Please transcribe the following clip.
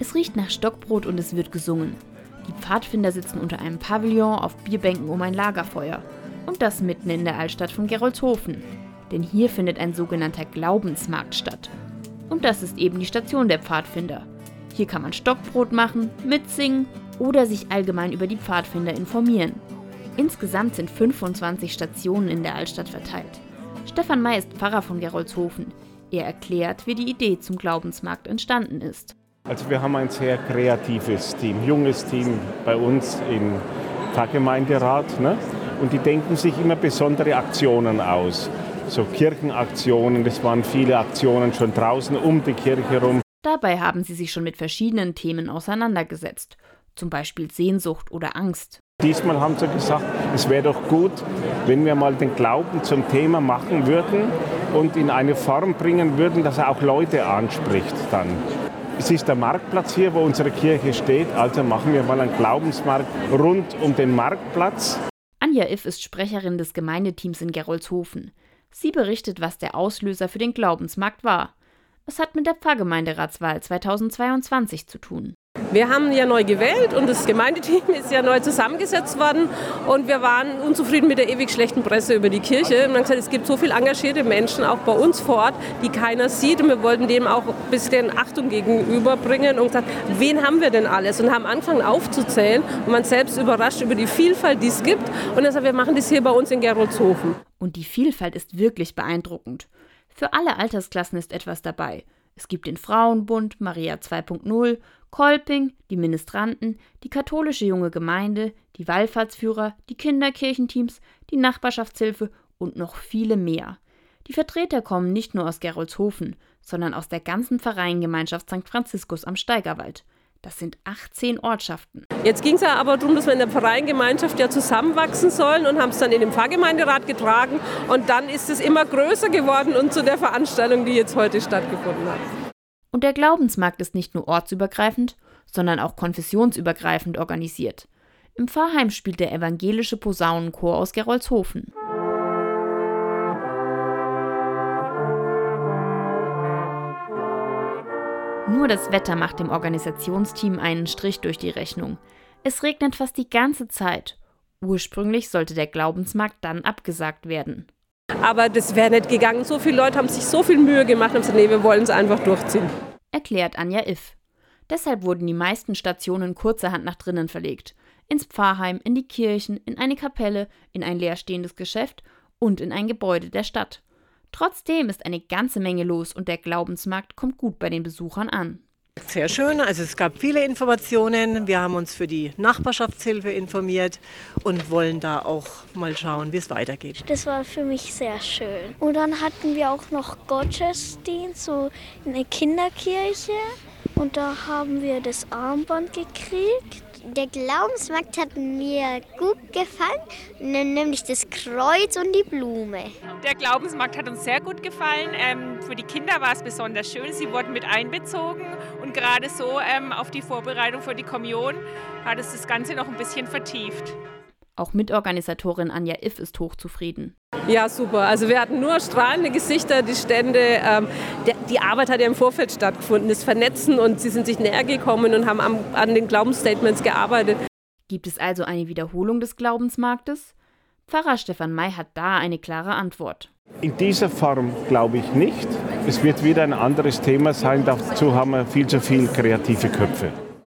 Es riecht nach Stockbrot und es wird gesungen. Die Pfadfinder sitzen unter einem Pavillon auf Bierbänken um ein Lagerfeuer. Und das mitten in der Altstadt von Gerolzhofen. Denn hier findet ein sogenannter Glaubensmarkt statt. Und das ist eben die Station der Pfadfinder. Hier kann man Stockbrot machen, mitsingen oder sich allgemein über die Pfadfinder informieren. Insgesamt sind 25 Stationen in der Altstadt verteilt. Stefan May ist Pfarrer von Gerolzhofen. Er erklärt, wie die Idee zum Glaubensmarkt entstanden ist. Also wir haben ein sehr kreatives Team, junges Team bei uns im Pfarrgemeinderat. Ne? Und die denken sich immer besondere Aktionen aus. So Kirchenaktionen, das waren viele Aktionen schon draußen um die Kirche herum. Dabei haben sie sich schon mit verschiedenen Themen auseinandergesetzt, zum Beispiel Sehnsucht oder Angst. Diesmal haben sie gesagt, es wäre doch gut, wenn wir mal den Glauben zum Thema machen würden und in eine Form bringen würden, dass er auch Leute anspricht dann. Es ist der Marktplatz hier, wo unsere Kirche steht, also machen wir mal einen Glaubensmarkt rund um den Marktplatz. Anja Iff ist Sprecherin des Gemeindeteams in Gerolzhofen. Sie berichtet, was der Auslöser für den Glaubensmarkt war. Es hat mit der Pfarrgemeinderatswahl 2022 zu tun. Wir haben ja neu gewählt und das Gemeindeteam ist ja neu zusammengesetzt worden und wir waren unzufrieden mit der ewig schlechten Presse über die Kirche und haben gesagt, es gibt so viele engagierte Menschen auch bei uns vor Ort, die keiner sieht und wir wollten dem auch ein bisschen Achtung gegenüberbringen und gesagt, wen haben wir denn alles und haben angefangen aufzuzählen und man selbst überrascht über die Vielfalt, die es gibt und sagt, wir machen das hier bei uns in Gerolzhofen. Und die Vielfalt ist wirklich beeindruckend. Für alle Altersklassen ist etwas dabei. Es gibt den Frauenbund, Maria 2.0, Kolping, die Ministranten, die katholische junge Gemeinde, die Wallfahrtsführer, die Kinderkirchenteams, die Nachbarschaftshilfe und noch viele mehr. Die Vertreter kommen nicht nur aus Gerolzhofen, sondern aus der ganzen Vereingemeinschaft St. Franziskus am Steigerwald. Das sind 18 Ortschaften. Jetzt ging es ja aber darum, dass wir in der Vereingemeinschaft ja zusammenwachsen sollen und haben es dann in den Pfarrgemeinderat getragen. Und dann ist es immer größer geworden und zu der Veranstaltung, die jetzt heute stattgefunden hat. Und der Glaubensmarkt ist nicht nur ortsübergreifend, sondern auch konfessionsübergreifend organisiert. Im Pfarrheim spielt der evangelische Posaunenchor aus Gerolzhofen. Nur das Wetter macht dem Organisationsteam einen Strich durch die Rechnung. Es regnet fast die ganze Zeit. Ursprünglich sollte der Glaubensmarkt dann abgesagt werden. Aber das wäre nicht gegangen. So viele Leute haben sich so viel Mühe gemacht und gesagt, nee, wir wollen es einfach durchziehen. Erklärt Anja Iff. Deshalb wurden die meisten Stationen kurzerhand nach drinnen verlegt. Ins Pfarrheim, in die Kirchen, in eine Kapelle, in ein leerstehendes Geschäft und in ein Gebäude der Stadt. Trotzdem ist eine ganze Menge los und der Glaubensmarkt kommt gut bei den Besuchern an. Sehr schön. Also es gab viele Informationen. Wir haben uns für die Nachbarschaftshilfe informiert und wollen da auch mal schauen, wie es weitergeht. Das war für mich sehr schön. Und dann hatten wir auch noch Gottesdienst, so in der Kinderkirche. Und da haben wir das Armband gekriegt. Der Glaubensmarkt hat mir gut gefallen, nämlich das Kreuz und die Blume. Der Glaubensmarkt hat uns sehr gut gefallen. Ähm, für die Kinder war es besonders schön. Sie wurden mit einbezogen und gerade so ähm, auf die Vorbereitung für die Kommunion hat es das Ganze noch ein bisschen vertieft. Auch Mitorganisatorin Anja Iff ist hochzufrieden. Ja, super. Also wir hatten nur strahlende Gesichter, die Stände. Ähm, der, die Arbeit hat ja im Vorfeld stattgefunden, das Vernetzen und sie sind sich näher gekommen und haben am, an den Glaubensstatements gearbeitet. Gibt es also eine Wiederholung des Glaubensmarktes? Pfarrer Stefan May hat da eine klare Antwort. In dieser Form glaube ich nicht. Es wird wieder ein anderes Thema sein. Dazu haben wir viel zu viele kreative Köpfe.